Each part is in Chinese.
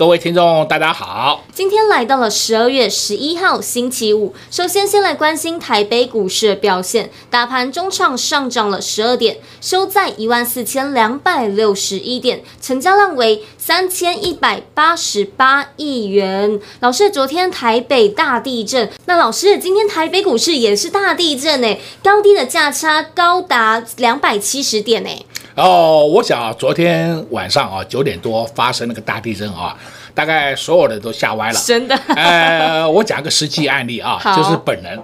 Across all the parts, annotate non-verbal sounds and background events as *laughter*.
各位听众，大家好。今天来到了十二月十一号星期五，首先先来关心台北股市的表现。大盘中场上涨了十二点，收在一万四千两百六十一点，成交量为三千一百八十八亿元。老师，昨天台北大地震，那老师今天台北股市也是大地震呢，高低的价差高达两百七十点呢。哦，我想啊，昨天晚上啊九点多发生那个大地震啊，大概所有人都吓歪了。真的？呃，我讲个实际案例啊，就是本人，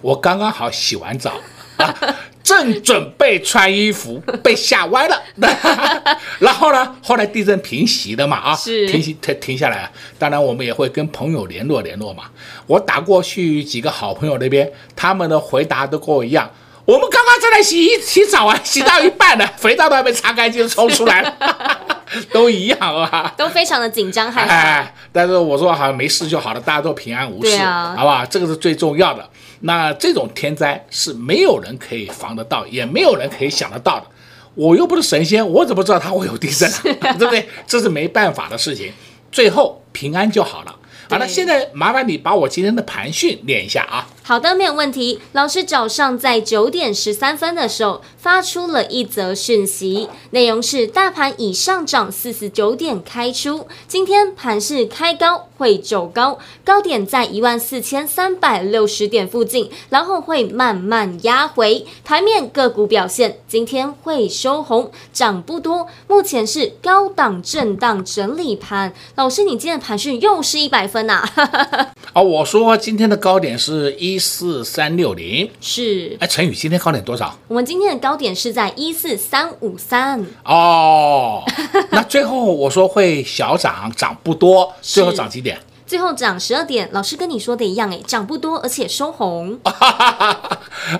我刚刚好洗完澡啊，*laughs* 正准备穿衣服，被吓歪了。*laughs* 然后呢，后来地震平息了嘛啊，是停息停停下来了。当然，我们也会跟朋友联络联络嘛。我打过去几个好朋友那边，他们的回答都跟我一样。我们刚刚正在洗洗洗澡啊，洗到一半呢，*laughs* 肥皂都还没擦干净就冲出来了，*laughs* 都一样啊，都非常的紧张害怕。哎，但是我说好像没事就好了，大家都平安无事，啊、好吧？这个是最重要的。那这种天灾是没有人可以防得到，也没有人可以想得到的。我又不是神仙，我怎么知道它会有地震呢？*laughs* 对不对？这是没办法的事情。最后平安就好了。好了，现在麻烦你把我今天的盘讯念一下啊。好的，没有问题。老师早上在九点十三分的时候发出了一则讯息，内容是大盘已上涨四十九点开出，今天盘是开高会走高，高点在一万四千三百六十点附近，然后会慢慢压回。盘面个股表现，今天会收红，涨不多，目前是高档震荡整理盘。老师，你今天盘讯又是一百分呐、*laughs* 啊？我说今天的高点是一。一四三六零是，哎，陈宇今天高点多少？我们今天的高点是在一四三五三哦。*laughs* 那最后我说会小涨，涨不多，最后涨几点？最后涨十二点。老师跟你说的一样，哎，涨不多，而且收红。*laughs*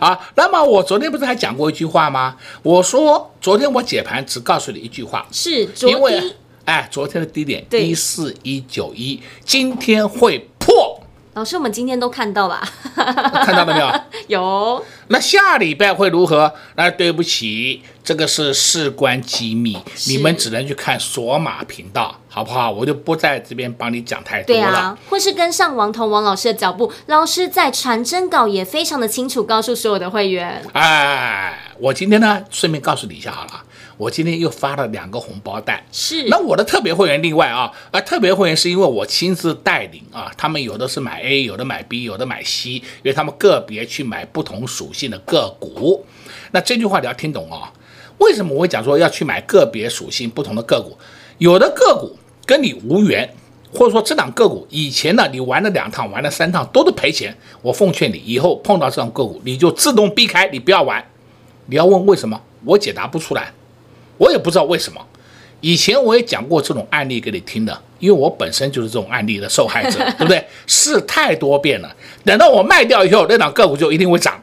啊，那么我昨天不是还讲过一句话吗？我说昨天我解盘只告诉你一句话，是昨天，哎，昨天的低点一四一九一，今天会破。老师，我们今天都看到了，*laughs* 看到了没有？*laughs* 有。那下礼拜会如何？那对不起，这个是事关机密，你们只能去看索马频道，好不好？我就不在这边帮你讲太多了。对啊，或是跟上王彤王老师的脚步，老师在传真稿也非常的清楚，告诉所有的会员。哎，我今天呢，顺便告诉你一下好了。我今天又发了两个红包袋，是。那我的特别会员另外啊，啊，特别会员是因为我亲自带领啊，他们有的是买 A，有的买 B，有的买 C，因为他们个别去买不同属性的个股。那这句话你要听懂啊，为什么我会讲说要去买个别属性不同的个股？有的个股跟你无缘，或者说这档个股以前呢你玩了两趟，玩了三趟都是赔钱，我奉劝你以后碰到这种个股你就自动避开，你不要玩。你要问为什么，我解答不出来。我也不知道为什么，以前我也讲过这种案例给你听的，因为我本身就是这种案例的受害者，*laughs* 对不对？试太多遍了，等到我卖掉以后，那档个股就一定会涨。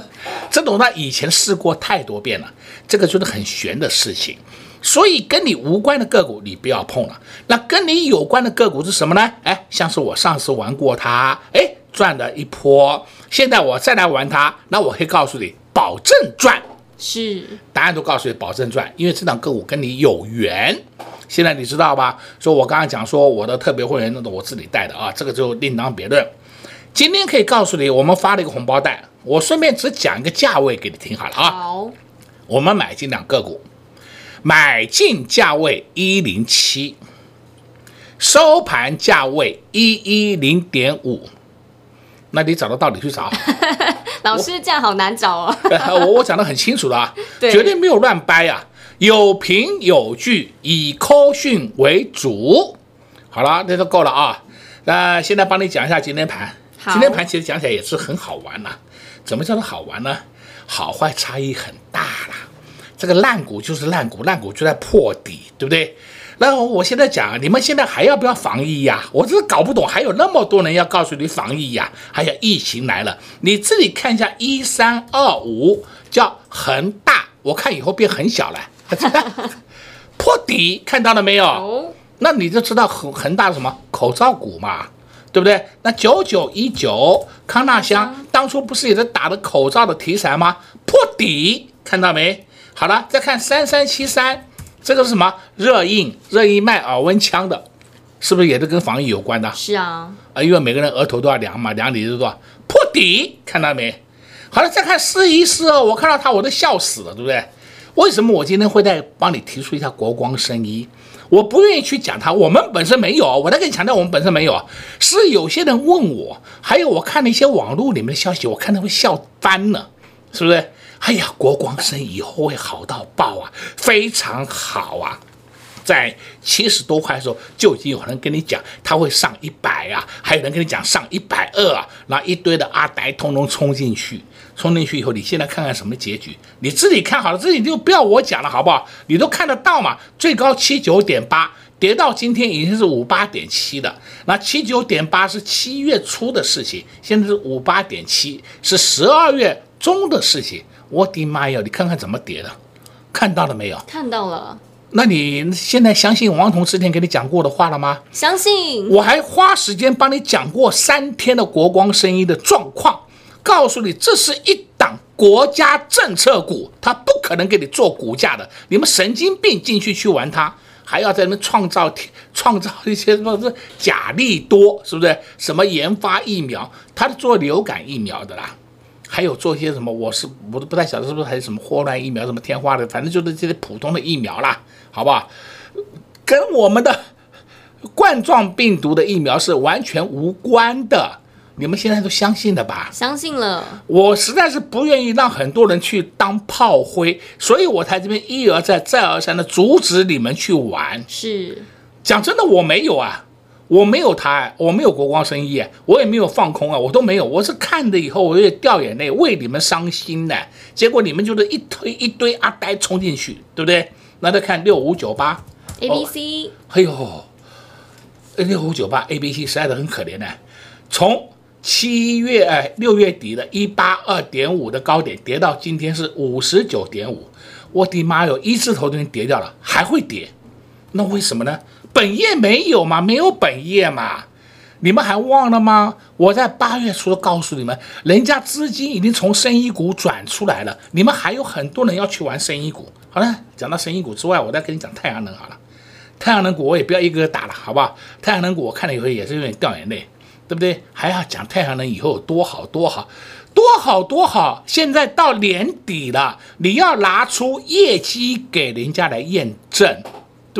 *laughs* 这种呢，以前试过太多遍了，这个就是很玄的事情。所以跟你无关的个股你不要碰了。那跟你有关的个股是什么呢？哎，像是我上次玩过它，哎，赚了一波，现在我再来玩它，那我可以告诉你，保证赚。是，答案都告诉你，保证赚，因为这档个股跟你有缘。现在你知道吧？说我刚刚讲说我的特别会员那种我自己带的啊，这个就另当别论。今天可以告诉你，我们发了一个红包袋，我顺便只讲一个价位给你听好了啊。好，我们买进两个股，买进价位一零七，收盘价位一一零点五。那你找到到，你去找。*laughs* *laughs* 老师这样好难找哦。我 *laughs* 我讲的很清楚了啊，绝对没有乱掰啊，有凭有据，以科讯为主。好了，那都够了啊。那现在帮你讲一下今天盘。今天盘其实讲起来也是很好玩呐、啊。怎么叫做好玩呢？好坏差异很大啦。这个烂股就是烂股，烂股就在破底，对不对？那我现在讲，你们现在还要不要防疫呀？我真是搞不懂，还有那么多人要告诉你防疫呀，还有疫情来了，你自己看一下一三二五叫恒大，我看以后变很小了，*laughs* 破底看到了没有？那你就知道恒恒大是什么口罩股嘛，对不对？那九九一九康纳香当初不是也是打的口罩的题材吗？破底看到没？好了，再看三三七三，这个是什么？热印，热印卖耳温枪的，是不是也是跟防疫有关的？是啊，啊，因为每个人额头都要量嘛，量你是多少？破底，看到没？好了，再看四一四二，我看到它我都笑死了，对不对？为什么我今天会再帮你提出一下国光生医？我不愿意去讲它，我们本身没有，我再跟你强调，我们本身没有，是有些人问我，还有我看了一些网络里面的消息，我看他会笑翻了，是不是？哎呀，国光生以后会好到爆啊，非常好啊！在七十多块的时候，就已经有人跟你讲他会上一百啊，还有人跟你讲上一百二啊，然后一堆的阿呆通通冲进去，冲进去以后，你现在看看什么结局？你自己看好了，自己就不要我讲了，好不好？你都看得到嘛？最高七九点八，跌到今天已经是五八点七了。那七九点八是七月初的事情，现在是五八点七，是十二月中的事情。我的妈呀！你看看怎么跌的，看到了没有？看到了。那你现在相信王彤之前给你讲过的话了吗？相信。我还花时间帮你讲过三天的国光生意的状况，告诉你这是一档国家政策股，它不可能给你做股价的。你们神经病进去去玩它，还要在那创造创造一些什么是假利多，是不是？什么研发疫苗，它是做流感疫苗的啦。还有做些什么？我是我都不太晓得是不是还有什么霍乱疫苗，什么天花的，反正就是这些普通的疫苗啦，好不好？跟我们的冠状病毒的疫苗是完全无关的。你们现在都相信了吧？相信了。我实在是不愿意让很多人去当炮灰，所以我才这边一而再、再而三的阻止你们去玩。是，讲真的，我没有啊。我没有他，我没有国光生意，我也没有放空啊，我都没有。我是看着以后，我也掉眼泪，为你们伤心呢。结果你们就是一推一堆阿呆冲进去，对不对？那再看六五九八，A B C，哎呦，六五九八 A B C 实在是很可怜的。从七月哎六月底的一八二点五的高点跌到今天是五十九点五，我的妈哟，一字头都已经跌掉了，还会跌，那为什么呢？本业没有嘛？没有本业嘛？你们还忘了吗？我在八月初告诉你们，人家资金已经从生医股转出来了，你们还有很多人要去玩生医股。好了，讲到生医股之外，我再跟你讲太阳能好了。太阳能股我也不要一个个打了，好不好？太阳能股我看了以后也是有点掉眼泪，对不对？还要讲太阳能以后有多好多好多好多好。现在到年底了，你要拿出业绩给人家来验证。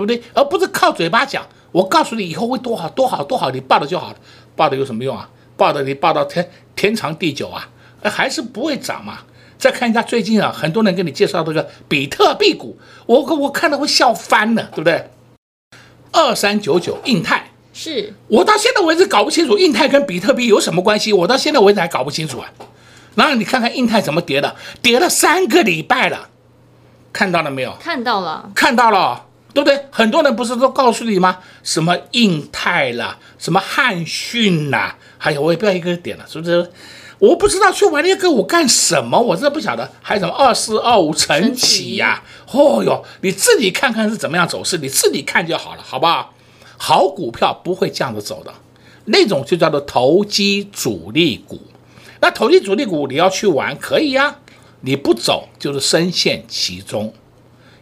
对不对？而不是靠嘴巴讲。我告诉你以后会多好多好多好，你报了就好了。报的有什么用啊？报的你报到天天长地久啊，还是不会涨嘛。再看一下最近啊，很多人给你介绍这个比特币股，我我看了会笑翻了，对不对？二三九九印泰，是我到现在为止搞不清楚印泰跟比特币有什么关系，我到现在为止还搞不清楚啊。然后你看看印泰怎么跌的，跌了三个礼拜了，看到了没有？看到了，看到了。对不对？很多人不是都告诉你吗？什么印泰啦，什么汉讯啦，还有我也不要一个点了，是不是？我不知道去玩那个我干什么，我真的不晓得。还有什么二四二五晨起呀？哦哟，你自己看看是怎么样走势，你自己看就好了，好不好？好股票不会这样子走的，那种就叫做投机主力股。那投机主力股你要去玩可以呀，你不走就是深陷其中。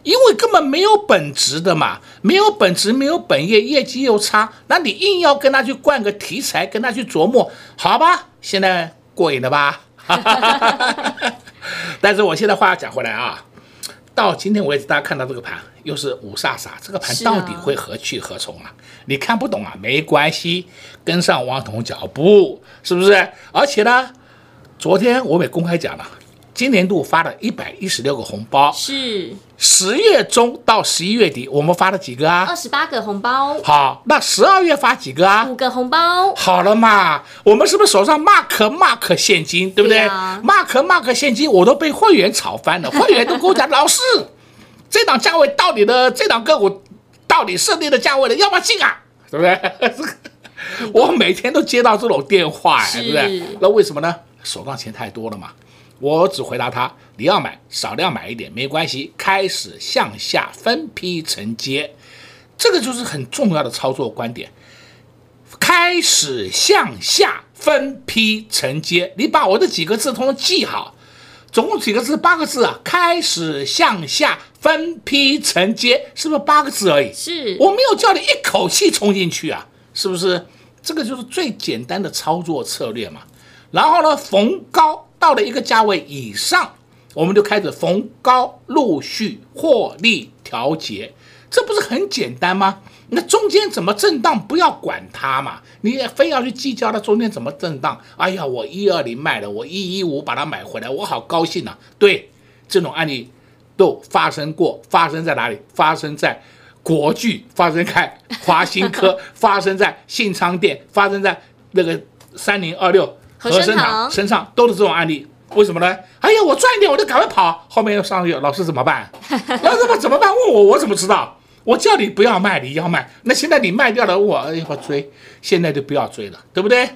因为根本没有本职的嘛，没有本职，没有本业，业绩又差，那你硬要跟他去灌个题材，跟他去琢磨，好吧？现在过瘾了吧？*laughs* *laughs* 但是我现在话要讲回来啊，到今天为止，大家看到这个盘又是五煞煞，这个盘到底会何去何从啊？你看不懂啊？没关系，跟上王彤脚步，是不是？而且呢，昨天我也公开讲了。今年度发了一百一十六个红包，是十月中到十一月底，我们发了几个啊？二十八个红包。好，那十二月发几个啊？五个红包。好了嘛，我们是不是手上 mark mark 现金，对不对，对啊？mark mark 现金，我都被会员炒翻了，*laughs* 会员都跟我讲，老师，这档价位到底的，这档个股到底设定的价位了，要不要进啊？对不对？*laughs* 我每天都接到这种电话，哎对不对？那为什么呢？手上钱太多了嘛。我只回答他：你要买少量买一点没关系，开始向下分批承接，这个就是很重要的操作观点。开始向下分批承接，你把我这几个字通通记好，总共几个字？八个字啊！开始向下分批承接，是不是八个字而已？是，我没有叫你一口气冲进去啊，是不是？这个就是最简单的操作策略嘛。然后呢，逢高。到了一个价位以上，我们就开始逢高陆续获利调节，这不是很简单吗？那中间怎么震荡，不要管它嘛，你也非要去计较它中间怎么震荡。哎呀，我一二零卖了，我一一五把它买回来，我好高兴呐、啊。对，这种案例都发生过，发生在哪里？发生在国巨，发生在华新科，*laughs* 发生在信昌店，发生在那个三零二六。和生堂身上都是这种案例，为什么呢？哎呀，我赚一点我就赶快跑，后面又上去，老师怎么办？*laughs* 老师怎么办？问我，我怎么知道？我叫你不要卖，你要卖。那现在你卖掉了，我要不要追？现在就不要追了，对不对？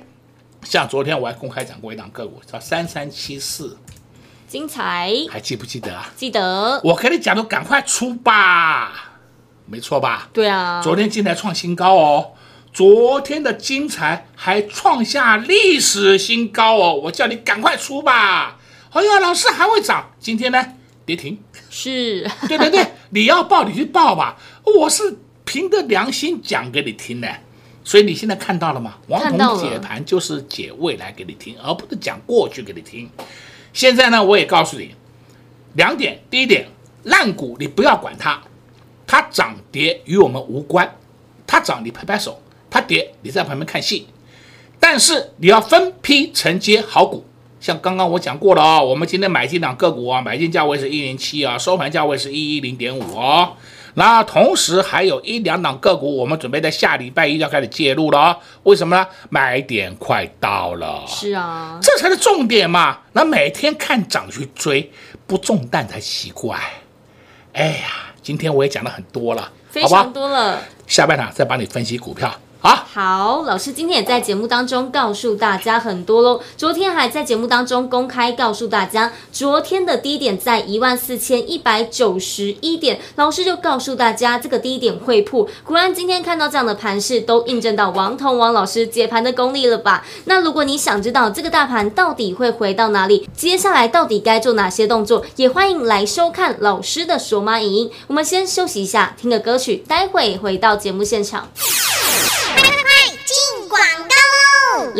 像昨天我还公开讲过一档个股，叫三三七四，精彩，还记不记得啊？记得。我跟你讲，都赶快出吧，没错吧？对啊。昨天进来创新高哦。昨天的精彩还创下历史新高哦！我叫你赶快出吧！哎呀，老师还会涨，今天呢跌停。是，对对对，*laughs* 你要报你去报吧，我是凭着良心讲给你听的。所以你现在看到了吗？王彤解盘就是解未来给你听，而不是讲过去给你听。现在呢，我也告诉你两点：第一点，烂股你不要管它，它涨跌与我们无关，它涨你拍拍手。它跌，你在旁边看戏，但是你要分批承接好股，像刚刚我讲过了啊、哦，我们今天买进两个股啊，买进价位是一零七啊，收盘价位是一一零点五哦。那同时还有一两档个股，我们准备在下礼拜一要开始介入了啊、哦。为什么呢？买点快到了。是啊，这才是重点嘛。那每天看涨去追，不中弹才奇怪。哎呀，今天我也讲了很多了，非常多了。下半场再帮你分析股票。好，老师今天也在节目当中告诉大家很多喽。昨天还在节目当中公开告诉大家，昨天的低点在一万四千一百九十一点，老师就告诉大家这个低点会破。果然今天看到这样的盘势，都印证到王彤王老师解盘的功力了吧？那如果你想知道这个大盘到底会回到哪里，接下来到底该做哪些动作，也欢迎来收看老师的索马影音。我们先休息一下，听个歌曲，待会回到节目现场。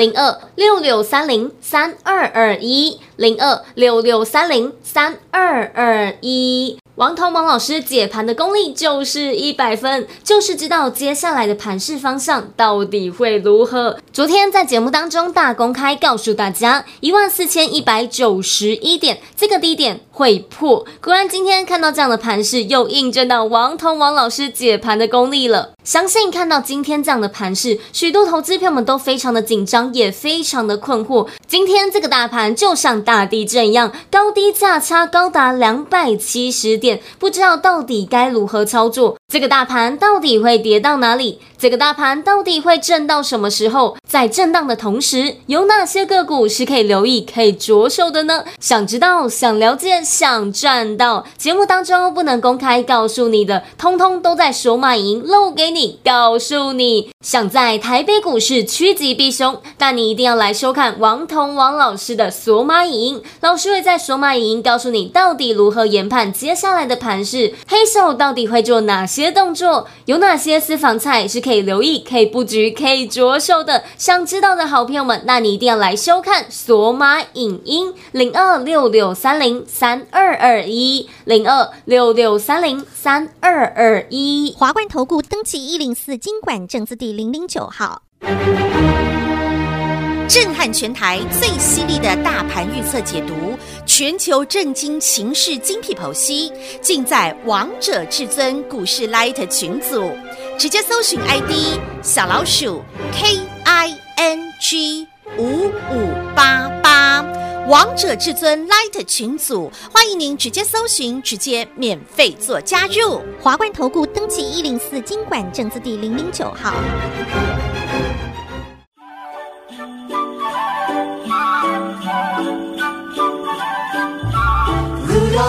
零二六六三零三二二一，零二六六三零三二二一。王彤王老师解盘的功力就是一百分，就是知道接下来的盘势方向到底会如何。昨天在节目当中大公开告诉大家，一万四千一百九十一点这个低点会破。果然今天看到这样的盘势，又印证到王彤王老师解盘的功力了。相信看到今天这样的盘势，许多投资票们都非常的紧张，也非常的困惑。今天这个大盘就像大地震一样，高低价差高达两百七十点。不知道到底该如何操作，这个大盘到底会跌到哪里？这个大盘到底会震到什么时候？在震荡的同时，有哪些个股是可以留意、可以着手的呢？想知道、想了解、想赚到，节目当中不能公开告诉你的，通通都在索马影音露给你，告诉你。想在台北股市趋吉避凶，但你一定要来收看王彤王老师的索马影，老师会在索马影告诉你到底如何研判接下来。的盘势，黑手到底会做哪些些动作？有哪些私房菜是可以留意、可以布局、可以着手的？想知道的好朋友们，那你一定要来收看索马影音零二六六三零三二二一零二六六三零三二二一华冠投顾登记一零四金管证字第零零九号。震撼全台最犀利的大盘预测解读，全球震惊情势精辟剖析，尽在王者至尊股市 Light 群组，直接搜寻 ID 小老鼠 K I N G 五五八八，王者至尊 Light 群组，欢迎您直接搜寻，直接免费做加入。华冠投顾登记一零四金管证字第零零九号。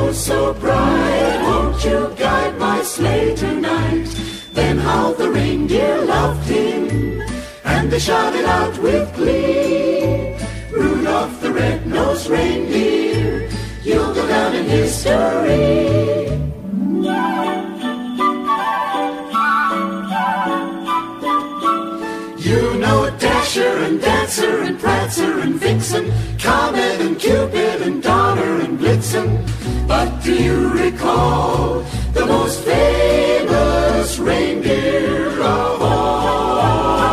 Oh, so bright, won't you guide my sleigh tonight? Then how the reindeer loved him, and they shouted out with glee. Rudolph the red-nosed reindeer, you'll go down in history. You know Dasher and Dancer and Prancer and Vixen, Comet and Cupid do you recall the most famous reindeer of all?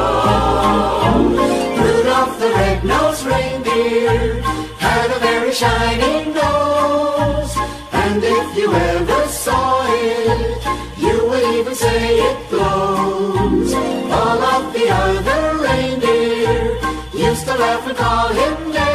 Rudolph the red-nosed reindeer had a very shining nose, and if you ever saw it, you would even say it glows. All of the other reindeer used to laugh and call him names.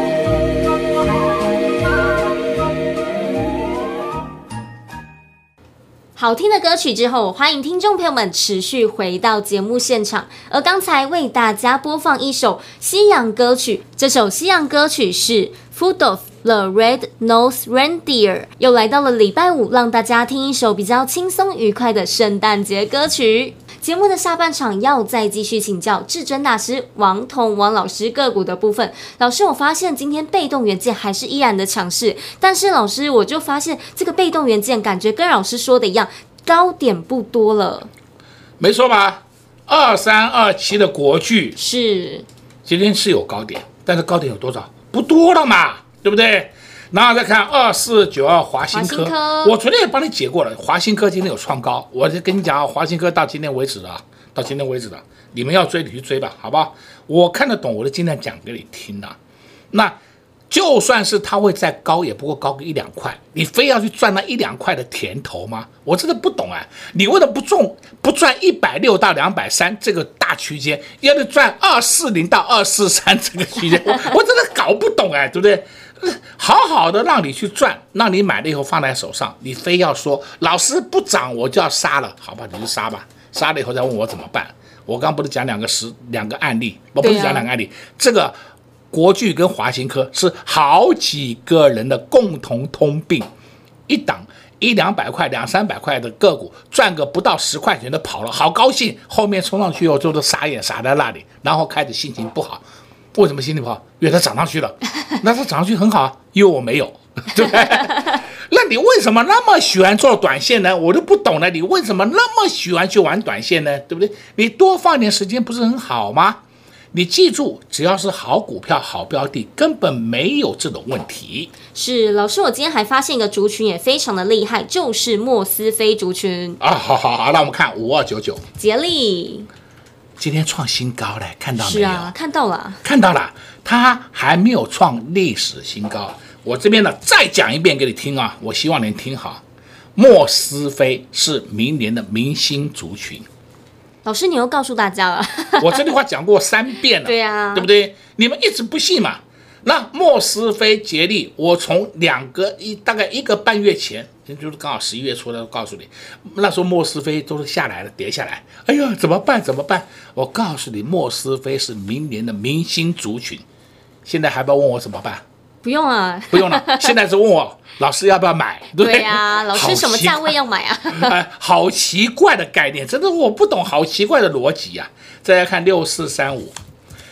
好听的歌曲之后，欢迎听众朋友们持续回到节目现场。而刚才为大家播放一首西洋歌曲，这首西洋歌曲是《Foot of the Red Nose Reindeer》。又来到了礼拜五，让大家听一首比较轻松愉快的圣诞节歌曲。节目的下半场要再继续请教至尊大师王彤王老师个股的部分。老师，我发现今天被动元件还是依然的强势，但是老师我就发现这个被动元件感觉跟老师说的一样，高点不多了。没错吧？二三二七的国巨是今天是有高点，但是高点有多少？不多了嘛，对不对？然后再看二四九二华新科，我昨天也帮你解过了。华新科今天有创高，我就跟你讲啊，华新科到今天为止啊，到今天为止的，你们要追你去追吧，好不好？我看得懂，我就尽量讲给你听的。那就算是它会再高，也不过高个一两块，你非要去赚那一两块的甜头吗？我真的不懂啊！你为了不中不赚一百六到两百三这个大区间，要你赚二四零到二四三这个区间，我我真的搞不懂哎，对不对？好好的让你去赚，让你买了以后放在手上，你非要说老师不涨我就要杀了，好吧，你就杀吧，杀了以后再问我怎么办。我刚不是讲两个实两个案例，我不是讲两个案例，啊、这个国巨跟华新科是好几个人的共同通病，一档一两百块、两三百块的个股赚个不到十块钱的跑了，好高兴，后面冲上去以后就是傻眼傻在那里，然后开始心情不好。为什么心情不好？因为它涨上去了，*laughs* 那它涨上去很好啊，因为我没有，*laughs* 对不对？*laughs* 那你为什么那么喜欢做短线呢？我都不懂了，你为什么那么喜欢去玩短线呢？对不对？你多放点时间不是很好吗？你记住，只要是好股票、好标的，根本没有这种问题。是老师，我今天还发现一个族群也非常的厉害，就是莫斯菲族群啊。好好好，那我们看五二九九，杰利。今天创新高了，看到没有？是啊，看到了，看到了，它还没有创历史新高。我这边呢，再讲一遍给你听啊，我希望你听好。莫斯菲是明年的明星族群。老师，你又告诉大家了，*laughs* 我这句话讲过三遍了，对呀，对不对？你们一直不信嘛？那莫斯菲捷利，我从两个一大概一个半月前，就是刚好十一月初的，告诉你，那时候莫斯菲都是下来了，跌下来，哎呀，怎么办？怎么办？我告诉你，莫斯菲是明年的明星族群，现在还不要问我怎么办？不用啊，不用了，*laughs* 现在是问我老师要不要买？对，对呀，老师什么价位要买啊？*laughs* 哎，好奇怪的概念，真的我不懂，好奇怪的逻辑呀！再来看六四三五，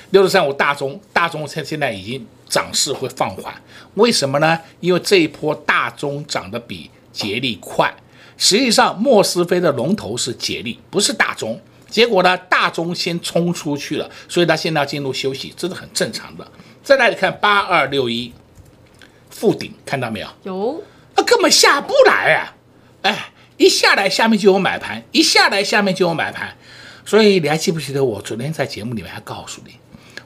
六四三五大中，大中现现在已经。涨势会放缓，为什么呢？因为这一波大中涨得比捷力快。实际上，莫斯菲的龙头是捷力，不是大中。结果呢，大中先冲出去了，所以它现在要进入休息，这是很正常的。再来看八二六一，附顶，看到没有？有，那根本下不来啊！哎，一下来下面就有买盘，一下来下面就有买盘。所以你还记不记得我昨天在节目里面还告诉你，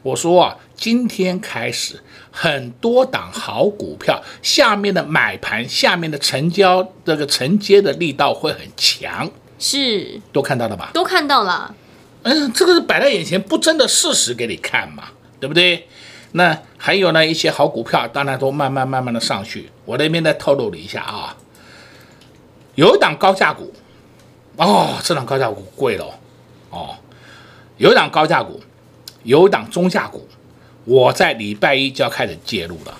我说啊，今天开始。很多档好股票，下面的买盘，下面的成交，这个承接的力道会很强，是都看到了吧？都看到了。嗯，这个是摆在眼前不争的事实给你看嘛，对不对？那还有呢，一些好股票，当然都慢慢慢慢的上去。我那边再透露了一下啊，有一档高价股，哦，这档高价股贵了，哦，有一档高价股，有一档中价股。我在礼拜一就要开始介入了，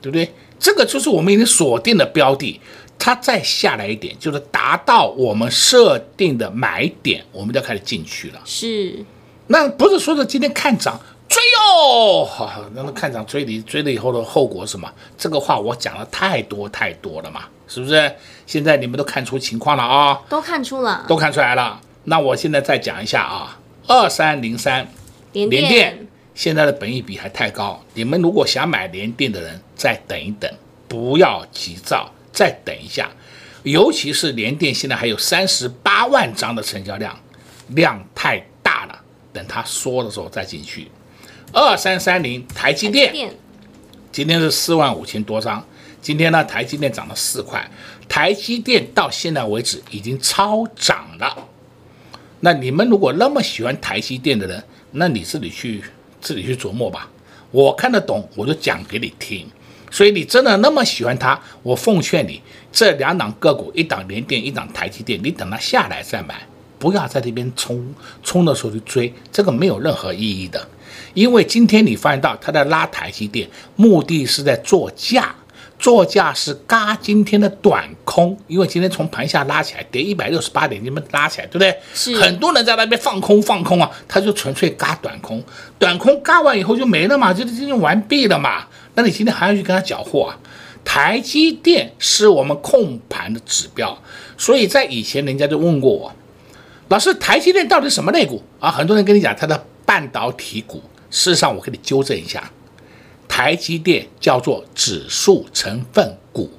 对不对？这个就是我们已经锁定的标的，它再下来一点，就是达到我们设定的买点，我们就要开始进去了。是，那不是说的今天看涨追哦，好，那么看涨追你追了以后的后果是什么？这个话我讲了太多太多了嘛，是不是？现在你们都看出情况了啊？都看出了，都看出来了。那我现在再讲一下啊，二三零三联电。现在的本益比还太高，你们如果想买联电的人，再等一等，不要急躁，再等一下。尤其是联电现在还有三十八万张的成交量，量太大了，等它缩的时候再进去。二三三零台积电，今天是四万五千多张，今天呢台积电涨了四块，台积电到现在为止已经超涨了。那你们如果那么喜欢台积电的人，那你自己去。自己去琢磨吧，我看得懂，我就讲给你听。所以你真的那么喜欢它，我奉劝你，这两档个股，一档联电，一档台积电，你等它下来再买，不要在这边冲冲的时候去追，这个没有任何意义的。因为今天你发现到它在拉台积电，目的是在做价。作价是嘎今天的短空，因为今天从盘下拉起来，跌一百六十八点，你们拉起来，对不对？是。很多人在那边放空放空啊，他就纯粹嘎短空，短空嘎完以后就没了嘛，就就就完毕了嘛。那你今天还要去跟他搅和啊？台积电是我们控盘的指标，所以在以前人家就问过我，老师，台积电到底什么类股啊？很多人跟你讲它的半导体股，事实上我给你纠正一下。台积电叫做指数成分股，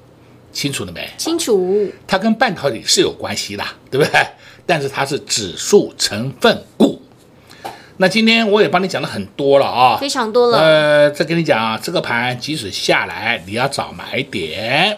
清楚了没？清楚。它跟半导体是有关系的，对不对？但是它是指数成分股。那今天我也帮你讲了很多了啊，非常多了。呃，再跟你讲啊，这个盘即使下来，你要找买点。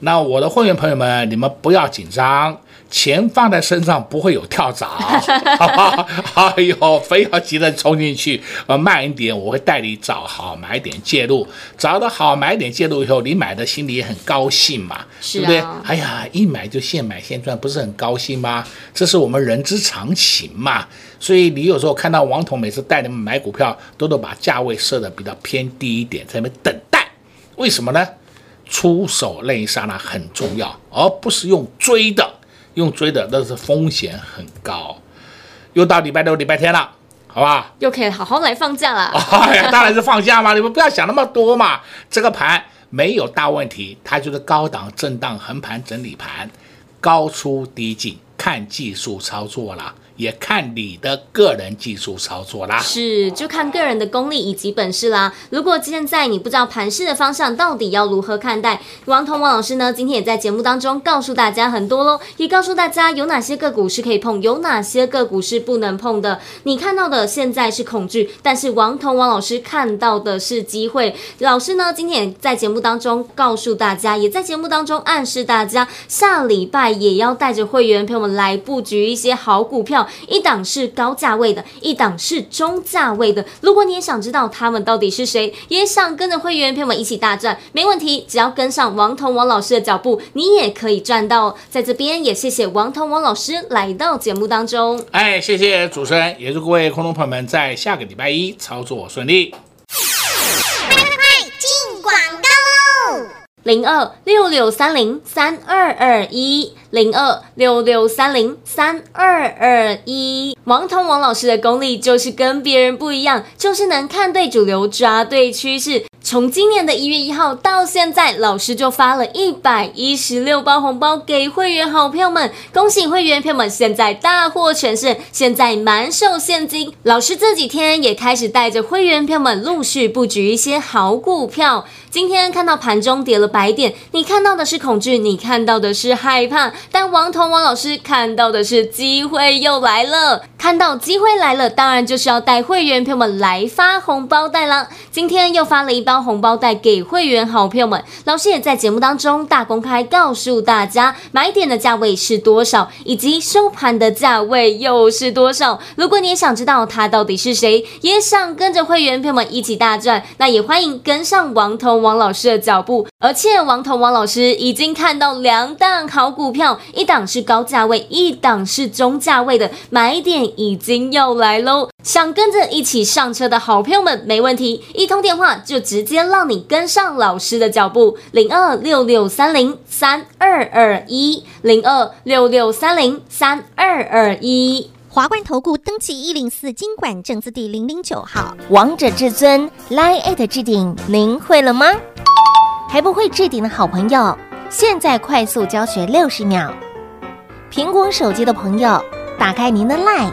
那我的会员朋友们，你们不要紧张。钱放在身上不会有跳蚤，*laughs* 好不好？哎呦，非要急着冲进去，呃，慢一点，我会带你找好买点介入。找到好买点介入以后，你买的心里也很高兴嘛，对不对？哎呀，一买就现买现赚，不是很高兴吗？这是我们人之常情嘛。所以你有时候看到王彤每次带你们买股票，都得把价位设的比较偏低一点，在那边等待。为什么呢？出手那一刹那很重要，而不是用追的。用追的那是风险很高，又到礼拜六、礼拜天了，好吧？又可以好好来放假了。*laughs* 哎呀，当然是放假嘛！你们不要想那么多嘛。这个盘没有大问题，它就是高档震荡横盘整理盘，高出低进，看技术操作了，也看你的个人技术操作啦。是，就看个人的功力以及本事啦。如果现在你不知道盘势的方向到底要如何看待，王彤王老师呢，今天也在节目当中告诉大家很多喽，也告诉大家有哪些个股是可以碰，有哪些个股是不能碰的。你看到的现在是恐惧，但是王彤王老师看到的是机会。老师呢，今天也在节目当中告诉大家，也在节目当中暗示大家，下礼拜也要带着会员朋友们来布局一些好股票，一档是高价位的，一档是中价位的。如果你也想知道他们到底是谁，也想跟着会员朋友们一起大赚，没问题，只要跟上王彤王老师的脚步，你也可以赚到。在这边也谢谢王彤王老师来到节目当中。哎，谢谢主持人，也祝各位空中朋友们在下个礼拜一操作顺利。快进广告零二六六三零三二二一，零二六六三零三二二一。王彤王老师的功力就是跟别人不一样，就是能看对主流，抓对趋势。从今年的一月一号到现在，老师就发了一百一十六包红包给会员好朋友们，恭喜会员朋友们现在大获全胜，现在满手现金。老师这几天也开始带着会员朋友们陆续布局一些好股票。今天看到盘中跌了百点，你看到的是恐惧，你看到的是害怕，但王彤王老师看到的是机会又来了。看到机会来了，当然就是要带会员朋友们来发红包袋啦。今天又发了一包红包袋给会员好朋友们，老师也在节目当中大公开告诉大家，买点的价位是多少，以及收盘的价位又是多少。如果你也想知道他到底是谁，也想跟着会员朋友们一起大赚，那也欢迎跟上王彤。王老师的脚步，而且王彤王老师已经看到两档好股票，一档是高价位，一档是中价位的买点已经要来喽。想跟着一起上车的好朋友们，没问题，一通电话就直接让你跟上老师的脚步，零二六六三零三二二一，零二六六三零三二二一。华冠投顾登记一零四金管证字第零零九号，王者至尊 Line@ 置顶，您会了吗？还不会置顶的好朋友，现在快速教学六十秒。苹果手机的朋友，打开您的 Line，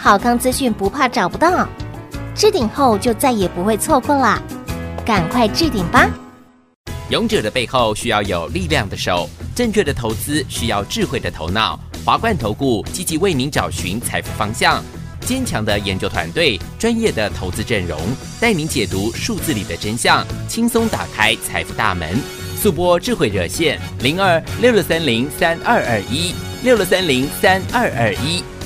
好康资讯不怕找不到，置顶后就再也不会错过啦。赶快置顶吧！勇者的背后需要有力量的手，正确的投资需要智慧的头脑。华冠投顾积极为您找寻财富方向，坚强的研究团队，专业的投资阵容，带您解读数字里的真相，轻松打开财富大门。速拨智慧热线零二六六三零三二二一六六三零三二二一。